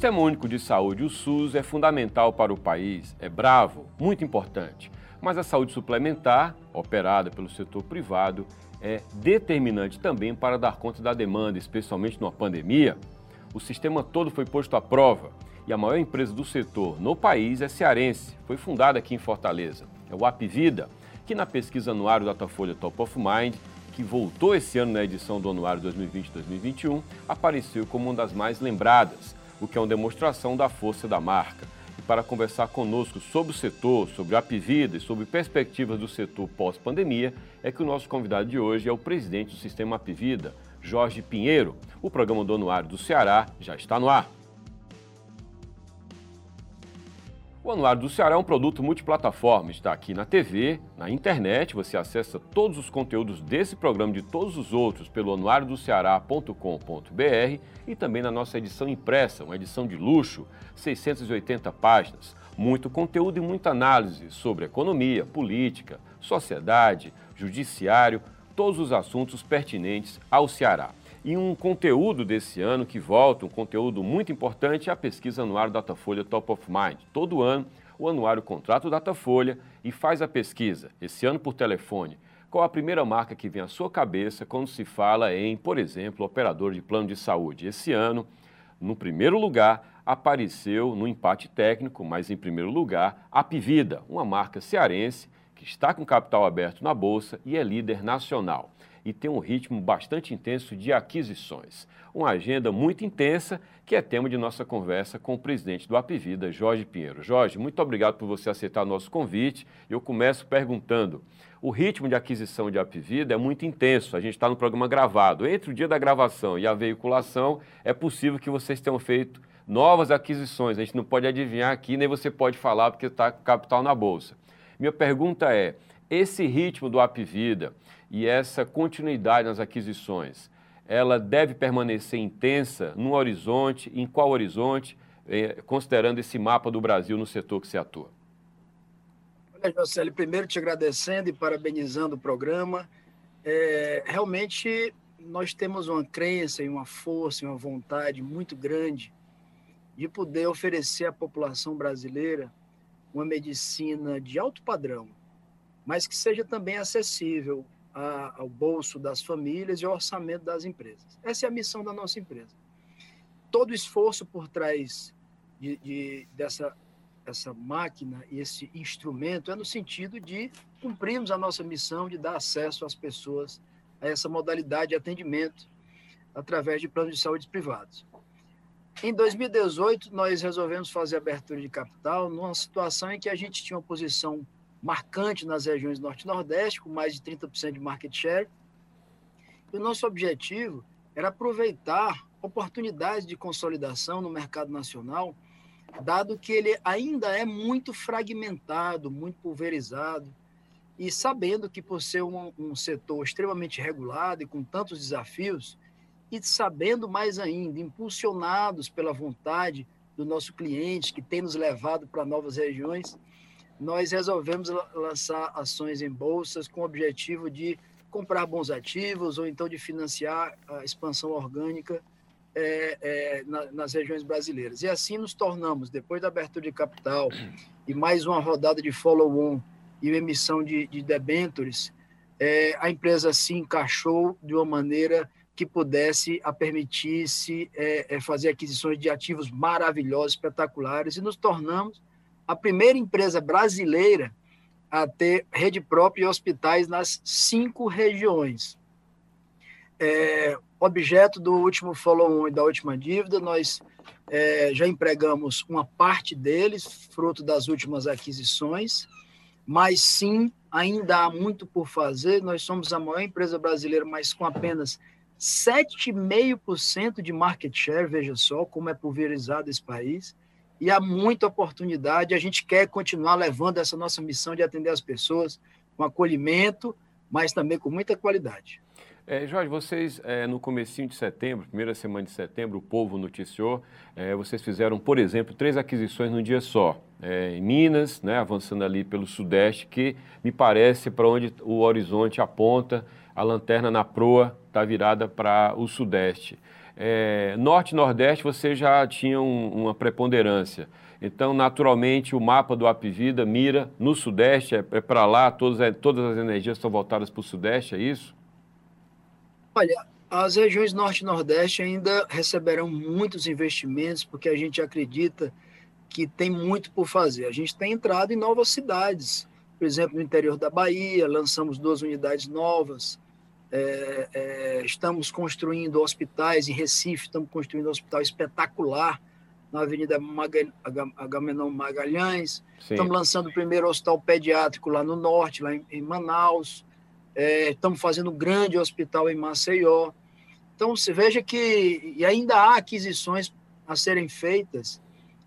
Sistema Único de Saúde, o SUS, é fundamental para o país, é bravo, muito importante. Mas a saúde suplementar, operada pelo setor privado, é determinante também para dar conta da demanda, especialmente numa pandemia. O sistema todo foi posto à prova e a maior empresa do setor no país é cearense, foi fundada aqui em Fortaleza. É o Apvida, que na pesquisa anuário Datafolha Top of Mind, que voltou esse ano na edição do anuário 2020-2021, apareceu como uma das mais lembradas, o que é uma demonstração da força da marca. E para conversar conosco sobre o setor, sobre a Apvida e sobre perspectivas do setor pós-pandemia, é que o nosso convidado de hoje é o presidente do Sistema Apvida, Jorge Pinheiro. O programa do Anuário do Ceará já está no ar. O Anuário do Ceará é um produto multiplataforma, está aqui na TV, na internet, você acessa todos os conteúdos desse programa e de todos os outros pelo anuariodoceará.com.br e também na nossa edição impressa, uma edição de luxo, 680 páginas, muito conteúdo e muita análise sobre economia, política, sociedade, judiciário, todos os assuntos pertinentes ao Ceará. E um conteúdo desse ano que volta, um conteúdo muito importante, é a pesquisa anuário Datafolha Top of Mind. Todo ano, o anuário contrata o Datafolha e faz a pesquisa, esse ano por telefone. Qual a primeira marca que vem à sua cabeça quando se fala em, por exemplo, operador de plano de saúde? Esse ano, no primeiro lugar, apareceu no empate técnico, mas em primeiro lugar, a Pivida, uma marca cearense que está com capital aberto na bolsa e é líder nacional e tem um ritmo bastante intenso de aquisições. Uma agenda muito intensa que é tema de nossa conversa com o presidente do Apivida, Jorge Pinheiro. Jorge, muito obrigado por você aceitar nosso convite. Eu começo perguntando: o ritmo de aquisição de Apivida é muito intenso. A gente está no programa gravado. Entre o dia da gravação e a veiculação, é possível que vocês tenham feito novas aquisições. A gente não pode adivinhar aqui, nem você pode falar porque está capital na bolsa. Minha pergunta é: esse ritmo do Apivida e essa continuidade nas aquisições, ela deve permanecer intensa no horizonte, em qual horizonte, eh, considerando esse mapa do Brasil no setor que se atua? Olha, Jocely, primeiro te agradecendo e parabenizando o programa. É, realmente, nós temos uma crença e uma força e uma vontade muito grande de poder oferecer à população brasileira uma medicina de alto padrão, mas que seja também acessível a, ao bolso das famílias e ao orçamento das empresas. Essa é a missão da nossa empresa. Todo esforço por trás de, de, dessa essa máquina e esse instrumento é no sentido de cumprirmos a nossa missão de dar acesso às pessoas a essa modalidade de atendimento através de planos de saúde privados. Em 2018, nós resolvemos fazer abertura de capital numa situação em que a gente tinha uma posição marcante nas regiões norte e nordeste, com mais de 30% de market share. E o nosso objetivo era aproveitar oportunidades de consolidação no mercado nacional, dado que ele ainda é muito fragmentado, muito pulverizado, e sabendo que por ser um, um setor extremamente regulado e com tantos desafios, e sabendo mais ainda, impulsionados pela vontade do nosso cliente, que tem nos levado para novas regiões, nós resolvemos lançar ações em bolsas com o objetivo de comprar bons ativos ou então de financiar a expansão orgânica é, é, na, nas regiões brasileiras. E assim nos tornamos, depois da abertura de capital e mais uma rodada de follow-on e emissão de, de debentures, é, a empresa se encaixou de uma maneira que pudesse a permitir-se é, é, fazer aquisições de ativos maravilhosos, espetaculares, e nos tornamos a primeira empresa brasileira a ter rede própria e hospitais nas cinco regiões. É, objeto do último follow-on e da última dívida, nós é, já empregamos uma parte deles, fruto das últimas aquisições, mas sim, ainda há muito por fazer. Nós somos a maior empresa brasileira, mas com apenas 7,5% de market share, veja só como é pulverizado esse país e há muita oportunidade. A gente quer continuar levando essa nossa missão de atender as pessoas com acolhimento, mas também com muita qualidade. É, Jorge, vocês é, no comecinho de setembro, primeira semana de setembro, o povo noticiou, é, vocês fizeram, por exemplo, três aquisições num dia só. É, em Minas, né, avançando ali pelo Sudeste, que me parece para onde o horizonte aponta, a lanterna na proa está virada para o Sudeste. É, norte e Nordeste você já tinha um, uma preponderância. Então, naturalmente, o mapa do Apivida mira no Sudeste, é, é para lá, todas, é, todas as energias estão voltadas para o Sudeste, é isso? Olha, as regiões Norte e Nordeste ainda receberão muitos investimentos, porque a gente acredita que tem muito por fazer. A gente tem entrado em novas cidades, por exemplo, no interior da Bahia, lançamos duas unidades novas, é, é, estamos construindo hospitais em Recife, estamos construindo um hospital espetacular na Avenida Agamenon Magalhães, Sim. estamos lançando o primeiro hospital pediátrico lá no norte, lá em, em Manaus, é, estamos fazendo um grande hospital em Maceió. Então, você veja que e ainda há aquisições a serem feitas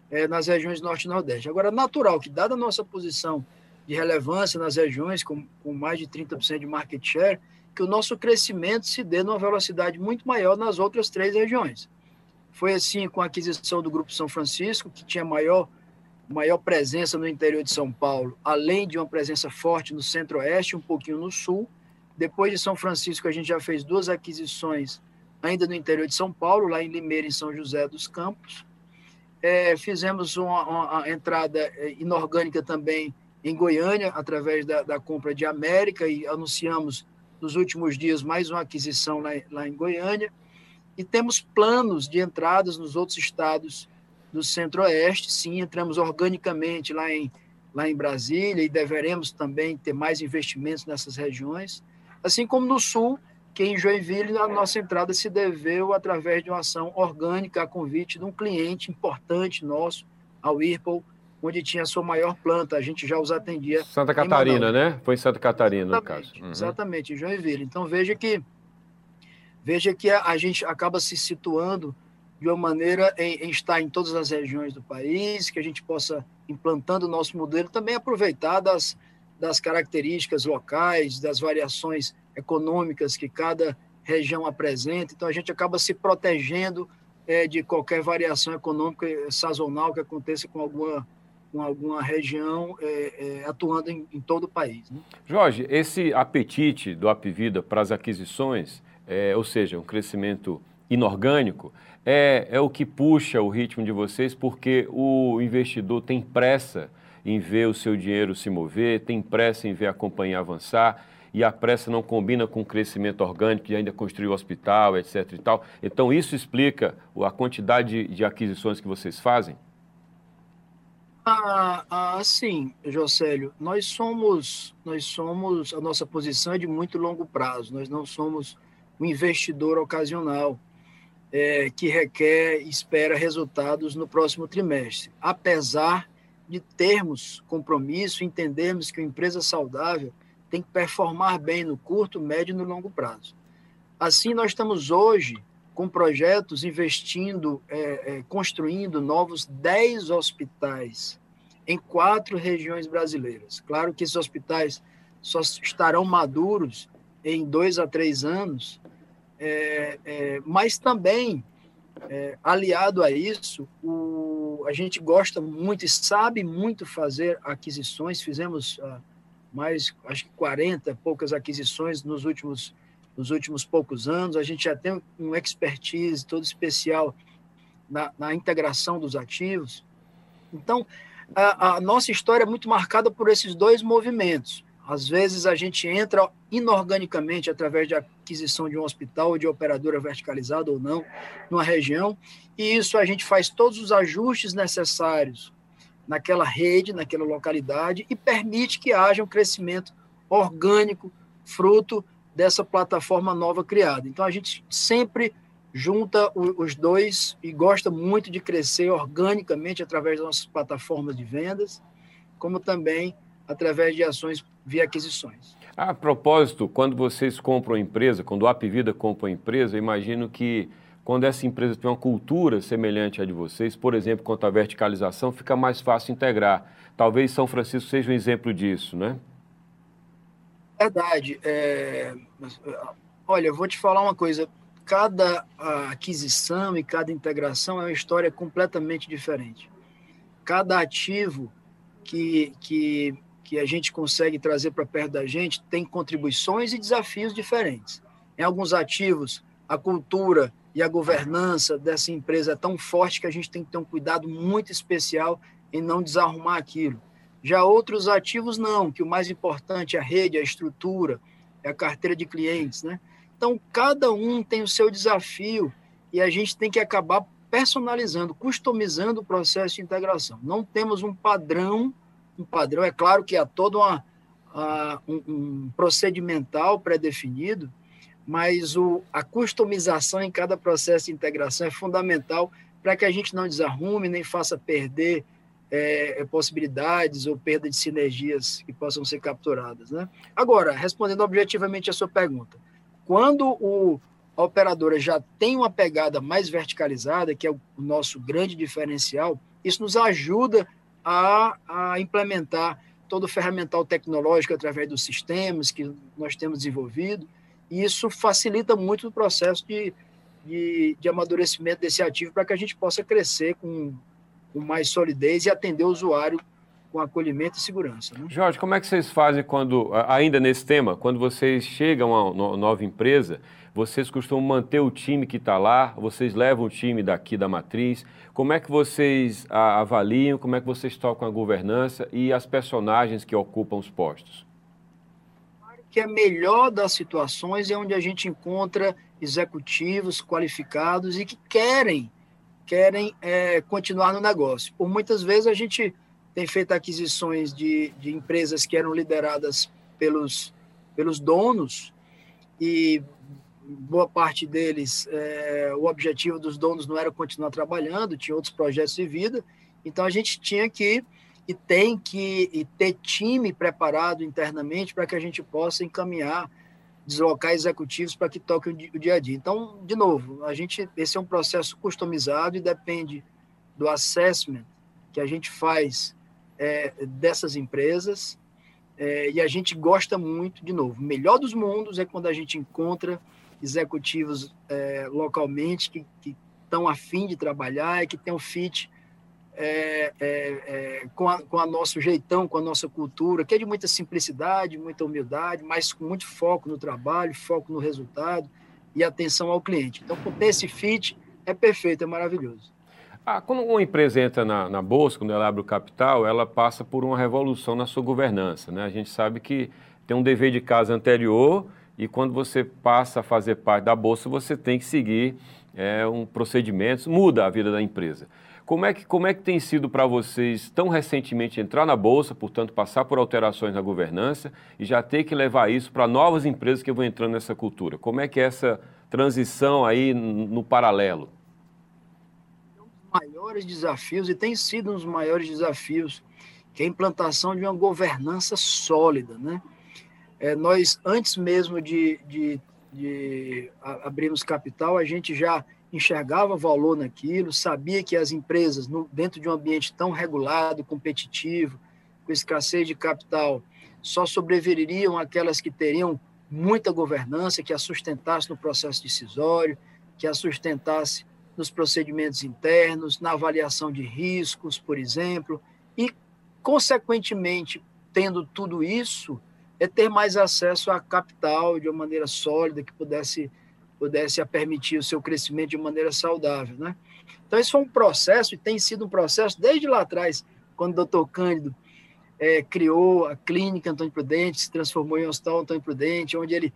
é, nas regiões norte e nordeste. Agora, natural que, dada a nossa posição de relevância nas regiões, com, com mais de 30% de market share, que o nosso crescimento se dê numa velocidade muito maior nas outras três regiões. Foi assim com a aquisição do Grupo São Francisco, que tinha maior, maior presença no interior de São Paulo, além de uma presença forte no centro-oeste, um pouquinho no sul. Depois de São Francisco, a gente já fez duas aquisições ainda no interior de São Paulo, lá em Limeira, em São José dos Campos. É, fizemos uma, uma, entrada é, inorgânica também em Goiânia, através da, da, compra de América, e anunciamos nos últimos dias mais uma aquisição lá, lá em Goiânia. E temos planos de entradas nos outros estados do Centro-Oeste. Sim, entramos organicamente lá em, lá em Brasília e deveremos também ter mais investimentos nessas regiões. Assim como no Sul, que em Joinville a nossa entrada se deveu através de uma ação orgânica a convite de um cliente importante nosso, a Whirlpool, onde tinha a sua maior planta. A gente já os atendia. Santa Catarina, né? Foi em Santa Catarina, exatamente, no caso. Uhum. Exatamente, em Joinville. Então veja que veja que a, a, gente acaba se situando de uma maneira em, em, estar em todas as regiões do país, que a gente possa implantando o nosso modelo, também aproveitar das, das características locais, das variações econômicas que cada região apresenta. Então, a gente acaba se protegendo é, de qualquer variação econômica sazonal que aconteça com alguma, com alguma região é, é, atuando em, em, todo o país. Né? Jorge, esse apetite do Apivida para as aquisições, é, ou seja, um crescimento inorgânico, é, é o que puxa o ritmo de vocês, porque o investidor tem pressa em ver o seu dinheiro se mover, tem pressa em ver a companhia avançar e a pressa não combina com o crescimento orgânico e ainda construir o hospital, etc. E tal. Então, isso explica a quantidade de aquisições que vocês fazem? Ah, ah, sim, Jocélio. Nós somos, nós somos, a nossa posição é de muito longo prazo. Nós não somos um investidor ocasional é, que requer, espera resultados no próximo trimestre. Apesar de termos compromisso, entendermos que uma empresa saudável tem que performar bem no curto, médio e no longo prazo. Assim, nós estamos hoje com projetos investindo, é, é, construindo novos 10 hospitais em quatro regiões brasileiras. Claro que esses hospitais só estarão maduros em dois a três anos, é, é mas também, é, aliado a isso, o, a gente gosta muito e sabe muito fazer aquisições. Fizemos. Ah, mais, acho que 40 poucas aquisições nos últimos, nos últimos poucos anos. A gente já tem um expertise todo especial na, na integração dos ativos. Então, a, a, nossa história é muito marcada por esses dois movimentos. Às vezes a gente entra inorganicamente através de aquisição de um hospital ou de operadora verticalizada ou não, numa região, e isso a gente faz todos os ajustes necessários naquela rede, naquela localidade e permite que haja um crescimento orgânico, fruto dessa plataforma nova criada. Então a gente sempre junta os dois e gosta muito de crescer organicamente através das nossas plataformas de vendas, como também através de ações via aquisições. A propósito, quando vocês compram a empresa, quando a Apivida compra a empresa, imagino que quando essa empresa tem uma cultura semelhante à de vocês, por exemplo, quanto à verticalização, fica mais fácil integrar. Talvez São Francisco seja um exemplo disso, né? Verdade. É... Olha, eu vou te falar uma coisa. Cada aquisição e cada integração é uma história completamente diferente. Cada ativo que, que, que a gente consegue trazer para perto da gente tem contribuições e desafios diferentes. Em alguns ativos, a cultura e a governança dessa empresa é tão forte que a gente tem que ter um cuidado muito especial em não desarrumar aquilo. Já outros ativos não, que o mais importante é a rede, a estrutura, é a carteira de clientes, né? Então, cada um tem o seu desafio e a gente tem que acabar personalizando, customizando o processo de integração. Não temos um padrão, um padrão, é claro que há todo uma, um, um procedimental pré-definido, mas o, a customização em cada processo de integração é fundamental para que a gente não desarrume nem faça perder é, é, possibilidades ou perda de sinergias que possam ser capturadas. Né? Agora, respondendo objetivamente a sua pergunta, quando o, a operadora já tem uma pegada mais verticalizada, que é o nosso grande diferencial, isso nos ajuda a, a implementar todo o ferramental tecnológico através dos sistemas que nós temos desenvolvido, e isso facilita muito o processo de, de, de amadurecimento desse ativo para que a gente possa crescer com com mais solidez e atender o usuário com acolhimento e segurança. Né? Jorge, como é que vocês fazem quando, ainda nesse tema, quando vocês chegam a uma nova empresa, vocês costumam manter o time que está lá, vocês levam o time daqui da matriz, como é que vocês avaliam, como é que vocês tocam a governança e as personagens que ocupam os postos? Que a melhor das situações é onde a gente encontra executivos qualificados e que querem querem é, continuar no negócio. Por muitas vezes a gente tem feito aquisições de, de empresas que eram lideradas pelos, pelos donos e boa parte deles, é, o objetivo dos donos não era continuar trabalhando, tinha outros projetos de vida, então a gente tinha que e tem que ter time preparado internamente para que a gente possa encaminhar deslocar executivos para que toquem o dia a dia. Então, de novo, a gente esse é um processo customizado e depende do assessment que a gente faz é, dessas empresas é, e a gente gosta muito, de novo, melhor dos mundos é quando a gente encontra executivos é, localmente que, estão afim de trabalhar e que têm um fit é, é, é, com, a, com a nosso jeitão, com a nossa cultura, que é de muita simplicidade, muita humildade, mas com muito foco no trabalho, foco no resultado e atenção ao cliente. Então, ter esse fit é perfeito, é maravilhoso. Ah, quando uma empresa entra na, na, bolsa, quando ela abre o capital, ela passa por uma revolução na sua governança. Né? A gente sabe que tem um dever de casa anterior e quando você passa a fazer parte da bolsa, você tem que seguir é, um procedimento, muda a vida da empresa. Como é que, como é que tem sido para vocês, tão recentemente, entrar na Bolsa, portanto, passar por alterações na governança e já ter que levar isso para novas empresas que vão entrando nessa cultura? Como é que é essa transição aí no paralelo? Um dos maiores desafios, e tem sido um dos maiores desafios, que é a implantação de uma governança sólida, né? É, nós, antes mesmo de, de, de abrirmos capital, a gente já enxergava valor naquilo, sabia que as empresas, no, dentro de um ambiente tão regulado, competitivo, com escassez de capital, só sobreviveriam aquelas que teriam muita governança, que a sustentasse no processo decisório, que a sustentasse nos procedimentos internos, na avaliação de riscos, por exemplo, e, consequentemente, tendo tudo isso, é ter mais acesso a capital de uma maneira sólida, que pudesse pudesse a permitir o seu crescimento de maneira saudável, né? Então, esse foi um processo, e tem sido um processo desde lá atrás, quando o doutor Cândido é, criou a clínica Antônio Prudente, se transformou em Hospital Antônio Prudente, onde ele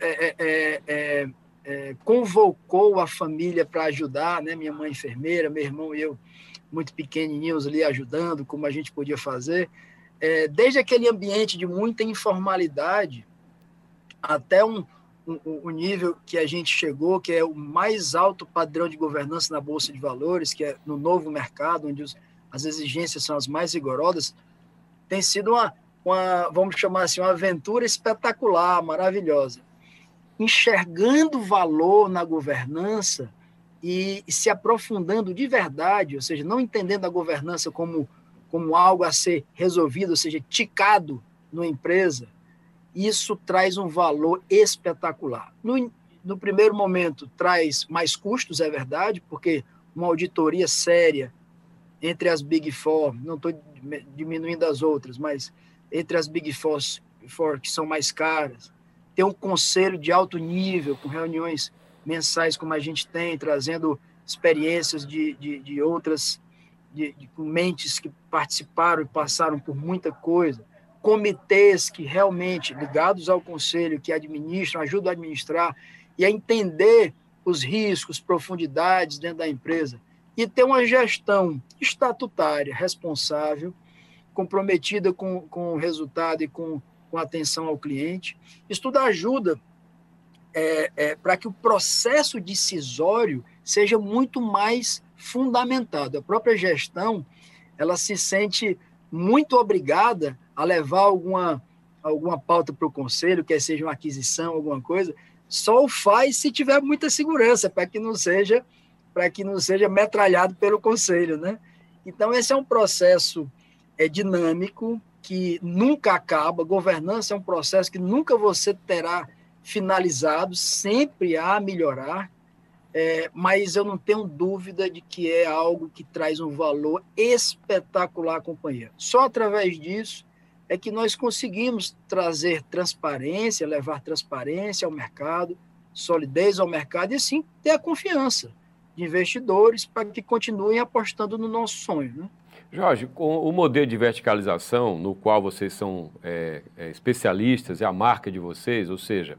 é é, é, é, é, convocou a família para ajudar, né? Minha mãe enfermeira, meu irmão e eu, muito pequenininhos ali ajudando, como a gente podia fazer. desde aquele ambiente de muita informalidade até um, o, nível que a gente chegou, que é o mais alto padrão de governança na Bolsa de Valores, que é no novo mercado, onde os, as exigências são as mais rigorosas, tem sido uma, uma, vamos chamar assim, uma aventura espetacular, maravilhosa. Enxergando valor na governança e, e se aprofundando de verdade, ou seja, não entendendo a governança como, como algo a ser resolvido, ou seja, ticado numa empresa, isso traz um valor espetacular. No, no primeiro momento, traz mais custos, é verdade, porque uma auditoria séria entre as Big Four, não estou diminuindo as outras, mas entre as Big Four, Four que são mais caras, ter um conselho de alto nível, com reuniões mensais como a gente tem, trazendo experiências de, de, de outras de, de, mentes que participaram e passaram por muita coisa, comitês que realmente ligados ao conselho, que administram, ajudam a administrar e a entender os riscos, profundidades dentro da empresa e ter uma gestão estatutária responsável, comprometida com, com o resultado e com, com atenção ao cliente. Isso tudo ajuda é, é, para que o processo decisório seja muito mais fundamentado. A própria gestão ela se sente muito obrigada a levar alguma, alguma pauta para o conselho, quer seja uma aquisição, alguma coisa, só o faz se tiver muita segurança, para que não seja para que não seja metralhado pelo conselho, né? Então esse é um processo é dinâmico que nunca acaba. Governança é um processo que nunca você terá finalizado, sempre há a melhorar. É, mas eu não tenho dúvida de que é algo que traz um valor espetacular à companhia. Só através disso é que nós conseguimos trazer transparência, levar transparência ao mercado, solidez ao mercado e sim ter a confiança de investidores para que continuem apostando no nosso sonho. Né? Jorge, com o modelo de verticalização, no qual vocês são é, é, especialistas, é a marca de vocês, ou seja,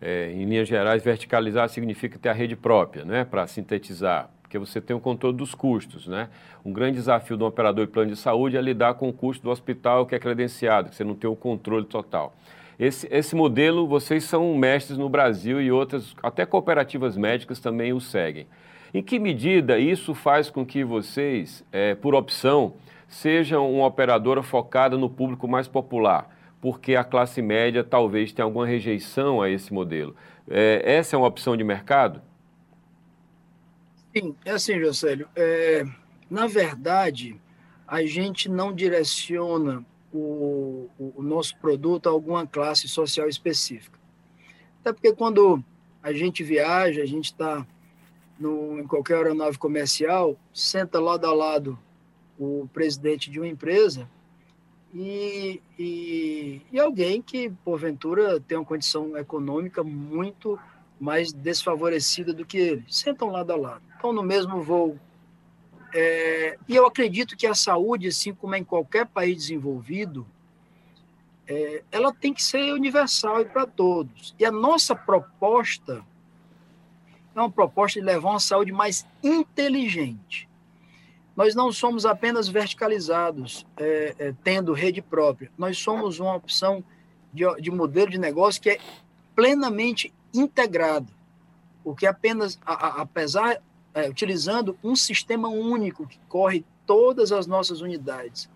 é, em linhas gerais, verticalizar significa ter a rede própria, né, para sintetizar, porque você tem o controle dos custos. Né? Um grande desafio do operador de plano de saúde é lidar com o custo do hospital que é credenciado, que você não tem o controle total. Esse, esse modelo, vocês são mestres no Brasil e outras, até cooperativas médicas também o seguem. Em que medida isso faz com que vocês, é, por opção, sejam uma operadora focada no público mais popular? Porque a classe média talvez tenha alguma rejeição a esse modelo. É, essa é uma opção de mercado? Sim, é assim, Josélio. É, na verdade, a gente não direciona o, o, nosso produto a alguma classe social específica. Até porque quando a gente viaja, a gente está em qualquer aeronave comercial, senta lado a lado o presidente de uma empresa e, e, e, alguém que, porventura, tem uma condição econômica muito mais desfavorecida do que ele. Sentam lado a lado. Estão no mesmo voo. É, e eu acredito que a saúde, assim como em qualquer país desenvolvido, é, ela tem que ser universal e para todos. E a nossa proposta é uma proposta de levar uma saúde mais inteligente. Nós não somos apenas verticalizados, é, é, tendo rede própria. Nós somos uma opção de, de modelo de negócio que é plenamente integrado, porque apenas, a, a, apesar, é, utilizando um sistema único que corre todas as nossas unidades,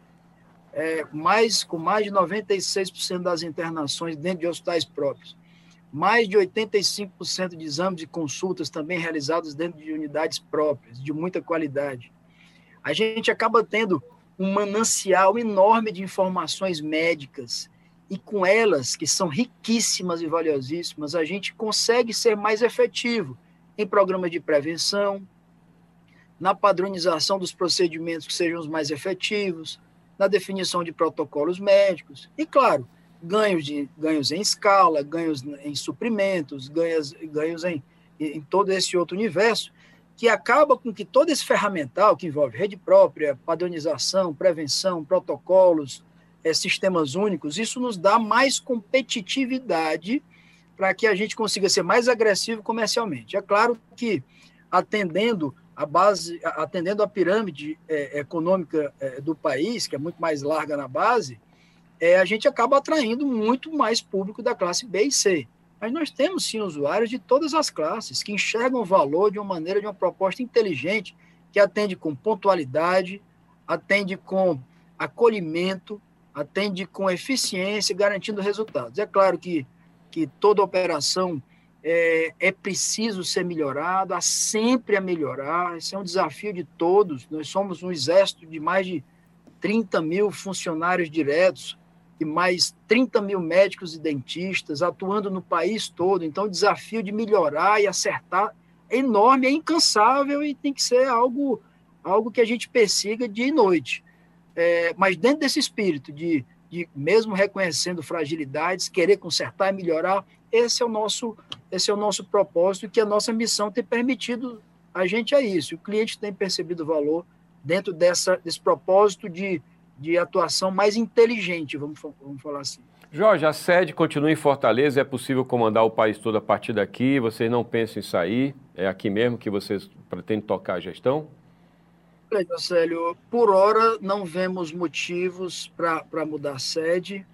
é, mais, com mais de 96% das internações dentro de hospitais próprios, mais de 85% de exames e consultas também realizados dentro de unidades próprias, de muita qualidade. A gente acaba tendo um manancial enorme de informações médicas. E com elas, que são riquíssimas e valiosíssimas, a gente consegue ser mais efetivo em programas de prevenção, na padronização dos procedimentos que sejam os mais efetivos, na definição de protocolos médicos. E, claro, ganhos, de, ganhos em escala, ganhos em suprimentos, ganhos, ganhos em, em todo esse outro universo, que acaba com que todo esse ferramental, que envolve rede própria, padronização, prevenção, protocolos, é, sistemas únicos, isso nos dá mais competitividade para que a gente consiga ser mais agressivo comercialmente. É claro que atendendo a base, atendendo a pirâmide é, econômica é, do país, que é muito mais larga na base, a gente acaba atraindo muito mais público da classe B e C. Mas nós temos sim usuários de todas as classes que enxergam o valor de uma maneira, de uma proposta inteligente, que atende com pontualidade, atende com acolhimento, atende com eficiência, garantindo resultados. É claro que, que toda operação é, é preciso ser melhorada, há sempre a melhorar, esse é um desafio de todos. Nós somos um exército de mais de 30 mil funcionários diretos, e mais 30 mil médicos e dentistas atuando no país todo. Então, o desafio de melhorar e acertar é enorme, é incansável e tem que ser algo, algo que a gente persiga dia e noite. É, mas dentro desse espírito de, de, mesmo reconhecendo fragilidades, querer consertar e melhorar, esse é o nosso, esse é o nosso propósito que a nossa missão tem permitido a gente a isso. O cliente tem percebido o valor dentro dessa, desse propósito de, de atuação mais inteligente, vamos, vamos falar assim. Jorge, a sede continua em Fortaleza, é possível comandar o país todo a partir daqui, vocês não pensam em sair, é aqui mesmo que vocês pretendem tocar a gestão? Olha, Célio, por hora não vemos motivos para mudar a sede.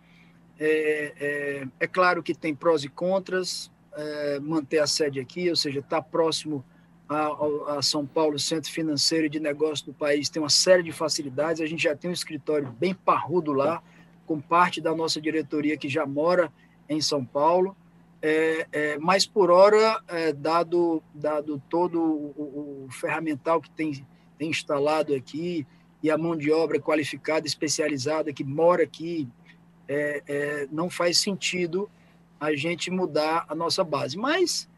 É, é, é, claro que tem prós e contras, é, manter a sede aqui, ou seja, estar tá próximo a, a, São Paulo, centro financeiro e de negócio do país, tem uma série de facilidades. A gente já tem um escritório bem parrudo lá, com parte da nossa diretoria que já mora em São Paulo. É, é, mas por hora, é, dado, dado todo o, o, ferramental que tem, tem instalado aqui e a mão de obra qualificada, especializada que mora aqui, é, é, não faz sentido a gente mudar a nossa base. Mas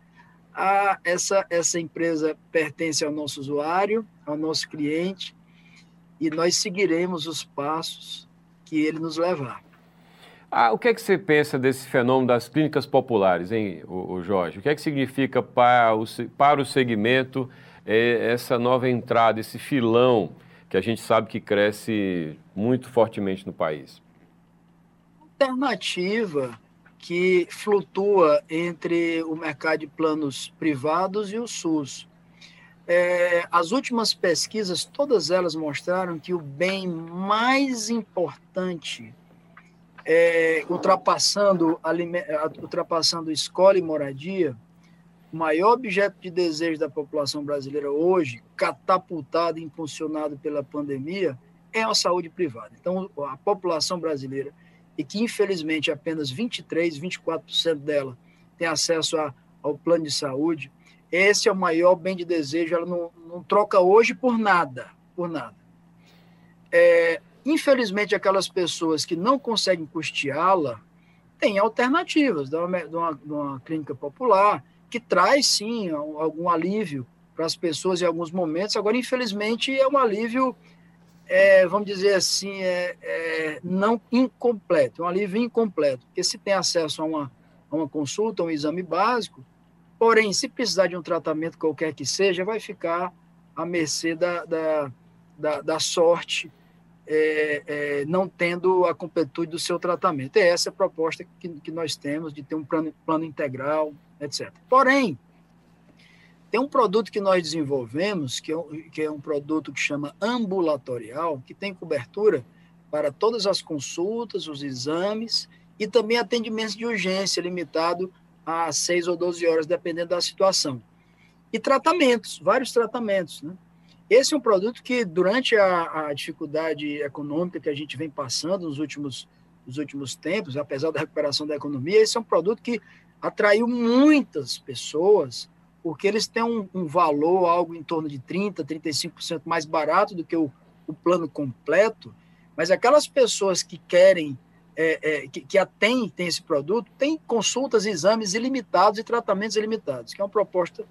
a, essa, essa empresa pertence ao nosso usuário, ao nosso cliente, e nós seguiremos os passos que ele nos levar. Ah, o que é que você pensa desse fenômeno das clínicas populares, hein, o, o Jorge? O que é que significa para o, para o segmento é, essa nova entrada, esse filão que a gente sabe que cresce muito fortemente no país? Alternativa que flutua entre o mercado de planos privados e o SUS. É, as últimas pesquisas, todas elas mostraram que o bem mais importante, é, ultrapassando, ultrapassando escola e moradia, o maior objeto de desejo da população brasileira hoje, catapultado e impulsionado pela pandemia, é a saúde privada. Então, a população brasileira, e que infelizmente apenas 23, 24% dela tem acesso a, ao plano de saúde, esse é o maior bem de desejo, ela não, não troca hoje por nada, por nada. É, infelizmente, aquelas pessoas que não conseguem custeá-la têm alternativas de uma, de, uma, de uma, clínica popular, que traz, sim, algum alívio para as pessoas em alguns momentos. Agora, infelizmente, é um alívio, é, vamos dizer assim, é, é, não incompleto, é um alívio incompleto, porque se tem acesso a uma, a uma consulta, a um exame básico, Porém, se precisar de um tratamento qualquer que seja, vai ficar à mercê da, da, da, da sorte, é, é, não tendo a completude do seu tratamento. É essa a proposta que, que nós temos, de ter um plano, plano integral, etc. Porém, tem um produto que nós desenvolvemos, que é, um, que é um produto que chama ambulatorial, que tem cobertura para todas as consultas, os exames e também atendimentos de urgência limitado a 6 ou 12 horas, dependendo da situação. E tratamentos, vários tratamentos. Né? Esse é um produto que, durante a, a, dificuldade econômica que a gente vem passando nos últimos, nos últimos tempos, apesar da recuperação da economia, esse é um produto que atraiu muitas pessoas, porque eles têm um, um valor, algo em torno de 30%, 35% mais barato do que o, o plano completo, mas aquelas pessoas que querem é, é, que, que tem, tem esse produto, tem consultas, exames ilimitados e tratamentos ilimitados, que é uma proposta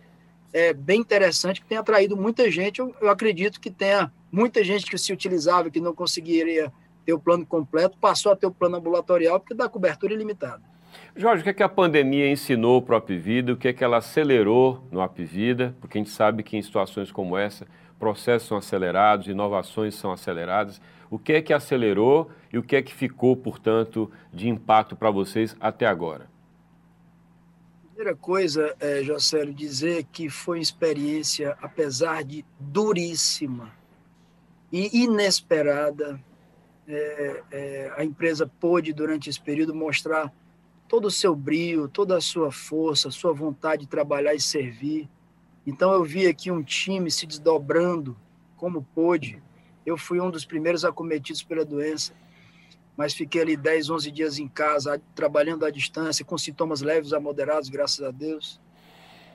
é, bem interessante, que tem atraído muita gente. Eu, eu, acredito que tenha muita gente que se utilizava, que não conseguiria ter o plano completo, passou a ter o plano ambulatorial, porque dá cobertura ilimitada. Jorge, o que, é que a pandemia ensinou para o Apivida, o que, é que ela acelerou no Apivida, porque a gente sabe que em situações como essa, processos são acelerados, inovações são aceleradas. O que é que acelerou e o que é que ficou, portanto, de impacto para vocês até agora? Primeira coisa, é, Jocélio, dizer que foi uma experiência, apesar de duríssima e inesperada, é, é, a empresa pôde, durante esse período, mostrar todo o seu brilho, toda a sua força, sua vontade de trabalhar e servir. Então, eu vi aqui um time se desdobrando como pôde, eu fui um dos primeiros acometidos pela doença, mas fiquei ali 10, 11 dias em casa, trabalhando à distância, com sintomas leves a moderados, graças a Deus.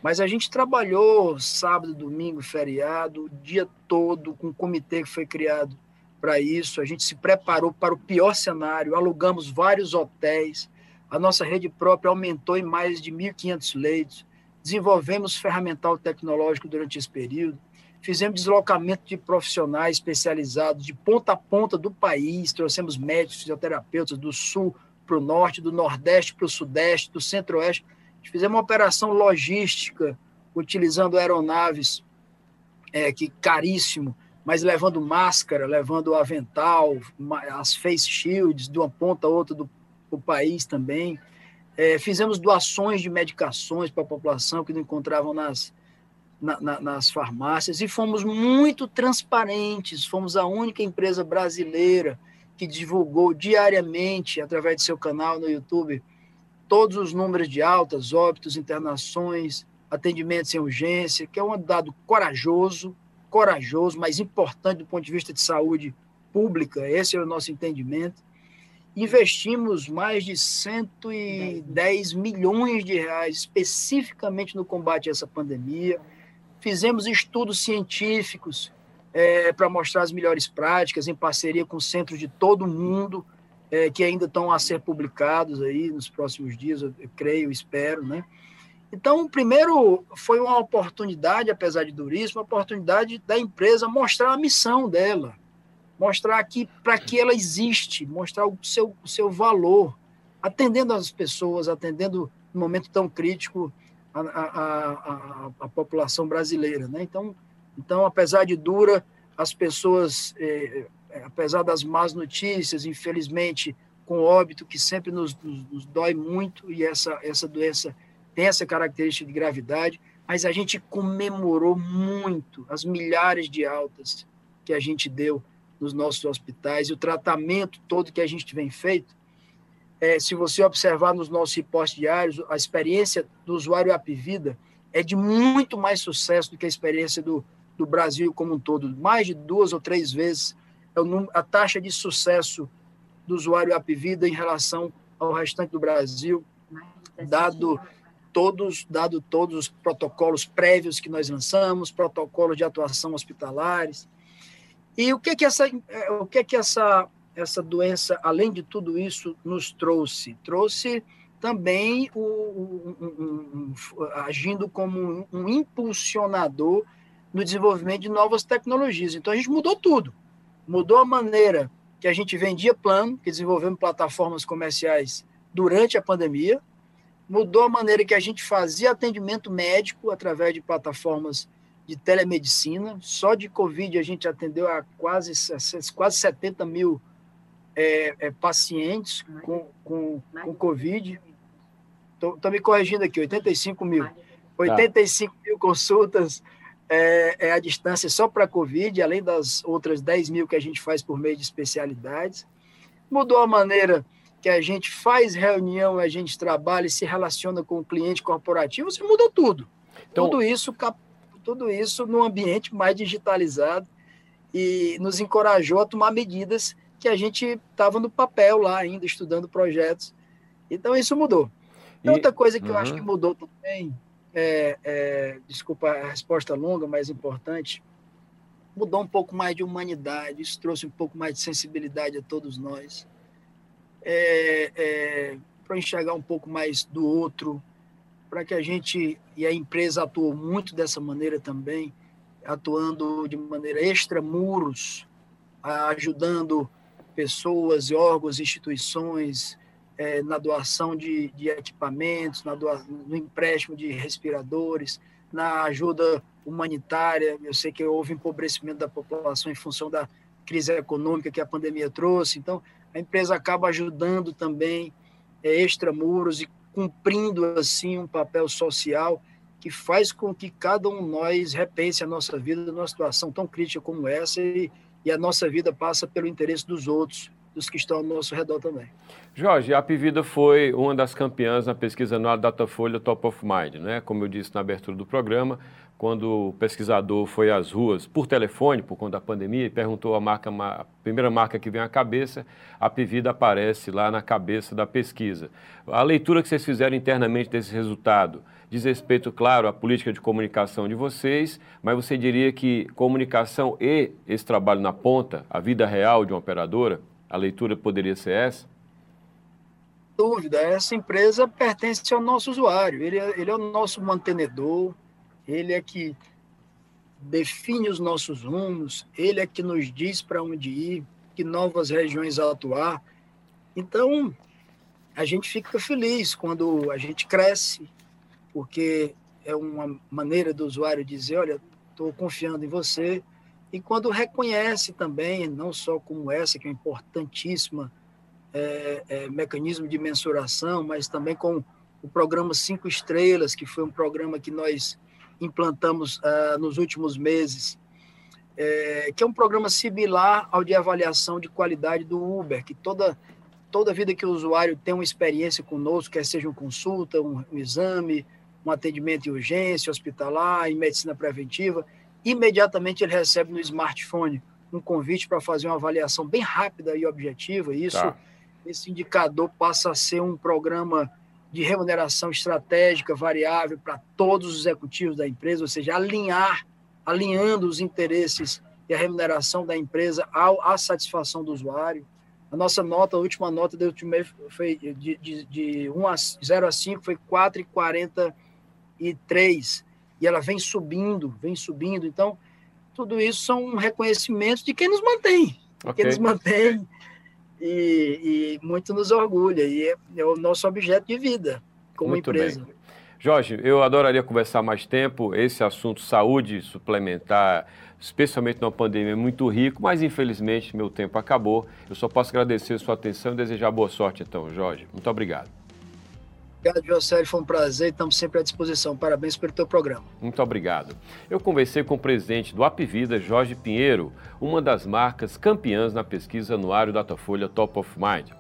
Mas a gente trabalhou sábado, domingo, feriado, o dia todo, com um comitê que foi criado para isso. A gente se preparou para o pior cenário, alugamos vários hotéis, a nossa rede própria aumentou em mais de 1.500 leitos, desenvolvemos ferramental tecnológico durante esse período, Fizemos deslocamento de profissionais especializados de ponta a ponta do país, trouxemos médicos, fisioterapeutas do sul para o norte, do nordeste para o sudeste, do centro-oeste, Fizemos uma operação logística utilizando aeronaves, é, que caríssimo, mas levando máscara, levando avental, as face shields de uma ponta a outra do, do país também. É, fizemos doações de medicações para a população que não encontravam nas, na, na, nas farmácias e fomos muito transparentes. Fomos a única empresa brasileira que divulgou diariamente, através de seu canal no YouTube, todos os números de altas, óbitos, internações, atendimentos em urgência, que é um dado corajoso, corajoso, mas importante do ponto de vista de saúde pública, esse é o nosso entendimento. Investimos mais de 110 milhões de reais especificamente no combate a essa pandemia. Fizemos estudos científicos é, para mostrar as melhores práticas em parceria com centros de todo o mundo é, que ainda estão a ser publicados aí nos próximos dias, eu, creio, espero, né? Então, primeiro, foi uma oportunidade, apesar de duríssima, uma oportunidade da empresa mostrar a missão dela, mostrar que para que ela existe, mostrar o seu, o seu valor, atendendo as pessoas, atendendo no momento tão crítico a, a, a, a população brasileira. Né? Então, então, apesar de dura, as pessoas, eh, apesar das más notícias, infelizmente, com óbito, que sempre nos, nos, nos dói muito, e essa, essa doença tem essa característica de gravidade, mas a gente comemorou muito as milhares de altas que a gente deu nos nossos hospitais e o tratamento todo que a gente vem feito. É, se você observar nos nossos reportes diários, a experiência do usuário Apivida é de muito mais sucesso do que a experiência do, do Brasil como um todo. Mais de duas ou três vezes é a taxa de sucesso do usuário Apivida em relação ao restante do Brasil, dado todos, dado todos os protocolos prévios que nós lançamos, protocolos de atuação hospitalares. E o que que essa, é, o que que essa, essa doença, além de tudo isso, nos trouxe? Trouxe também o, um, um, um, agindo como um impulsionador no desenvolvimento de novas tecnologias. Então a gente mudou tudo. Mudou a maneira que a gente vendia plano, que desenvolvemos plataformas comerciais durante a pandemia, mudou a maneira que a gente fazia atendimento médico através de plataformas de telemedicina. Só de Covid a gente atendeu a quase, quase 70 mil é, é, pacientes com, com, com Covid. Estou me corrigindo aqui, 85 mil. 85 tá. mil consultas é, é a distância só para Covid, além das outras 10 mil que a gente faz por meio de especialidades. Mudou a maneira que a gente faz reunião, a gente trabalha e se relaciona com o cliente corporativo, você muda tudo. Então, tudo isso tudo isso no ambiente mais digitalizado e nos encorajou a tomar medidas que a gente estava no papel lá ainda, estudando projetos. Então, isso mudou. E, Outra coisa que eu acho que mudou também, é, é, desculpa a resposta longa, mas importante, mudou um pouco mais de humanidade, isso trouxe um pouco mais de sensibilidade a todos nós é, é, para enxergar um pouco mais do outro, para que a gente, e a empresa atuou muito dessa maneira também, atuando de maneira extramuros, ajudando pessoas, órgãos, instituições, é, na doação de, de equipamentos, na no empréstimo de respiradores, na ajuda humanitária. Eu sei que houve empobrecimento da população em função da crise econômica que a pandemia trouxe. Então, a empresa acaba ajudando também é, extramuros e cumprindo assim um papel social que faz com que cada um de nós repense a nossa vida numa situação tão crítica como essa e, e a nossa vida passa pelo interesse dos outros, dos que estão ao nosso redor também. Jorge, a Pivida foi uma das campeãs na pesquisa anual Datafolha Top of Mind, né? Como eu disse na abertura do programa, quando o pesquisador foi às ruas por telefone, por conta da pandemia, e perguntou a marca, a primeira marca que vem à cabeça, a Pivida aparece lá na cabeça da pesquisa. A leitura que vocês fizeram internamente desse resultado diz respeito, claro, à política de comunicação de vocês, mas você diria que comunicação e esse trabalho na ponta, a vida real de uma operadora, a leitura poderia ser essa? Dúvida, essa empresa pertence ao nosso usuário, ele é, ele é o nosso mantenedor, ele é que define os nossos rumos, ele é que nos diz para onde ir, que novas regiões atuar. Então, a gente fica feliz quando a gente cresce, porque é uma maneira do usuário dizer, olha, estou confiando em você. E quando reconhece também, não só como essa, que é importantíssima, é, é, mecanismo de mensuração, mas também com o programa Cinco Estrelas, que foi um programa que nós implantamos uh, nos últimos meses, é, que é um programa similar ao de avaliação de qualidade do Uber, que toda, toda vida que o usuário tem uma experiência conosco, quer seja uma consulta, um, um exame, um atendimento em urgência, hospitalar, em medicina preventiva, imediatamente ele recebe no smartphone um convite para fazer uma avaliação bem rápida e objetiva. Isso, tá. esse indicador passa a ser um programa de remuneração estratégica variável para todos os executivos da empresa, ou seja, alinhar, alinhando os interesses e a remuneração da empresa ao, à satisfação do usuário. A nossa nota, a última nota do último foi de, de, de 1 a 0 a 5, foi 4,40 e ela vem subindo, vem subindo. Então, tudo isso são reconhecimentos de quem nos mantém, okay. quem nos mantém e, e, muito nos orgulha, e é, é, o nosso objeto de vida como muito empresa. Bem. Jorge, eu adoraria conversar mais tempo. Esse assunto saúde suplementar, especialmente numa pandemia, é muito rico, mas infelizmente meu tempo acabou. Eu só posso agradecer a sua atenção e desejar boa sorte, então, Jorge. Muito obrigado. Obrigado, José. Foi um prazer. Estamos sempre à disposição. Parabéns pelo teu programa. Muito obrigado. Eu conversei com o presidente do Apvida, Jorge Pinheiro, uma das marcas campeãs na pesquisa anuário Datafolha Top of Mind.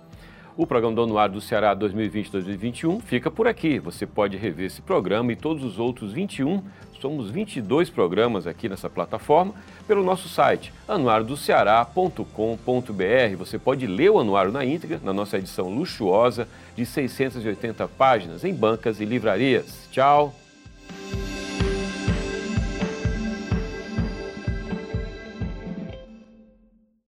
O programa do Anuário do Ceará 2020-2021 fica por aqui. Você pode rever esse programa e todos os outros 21 somos 22 programas aqui nessa plataforma, pelo nosso site anuariodoceará.com.br. Você pode ler o anuário na íntegra, na nossa edição luxuosa de 680 páginas, em bancas e livrarias. Tchau!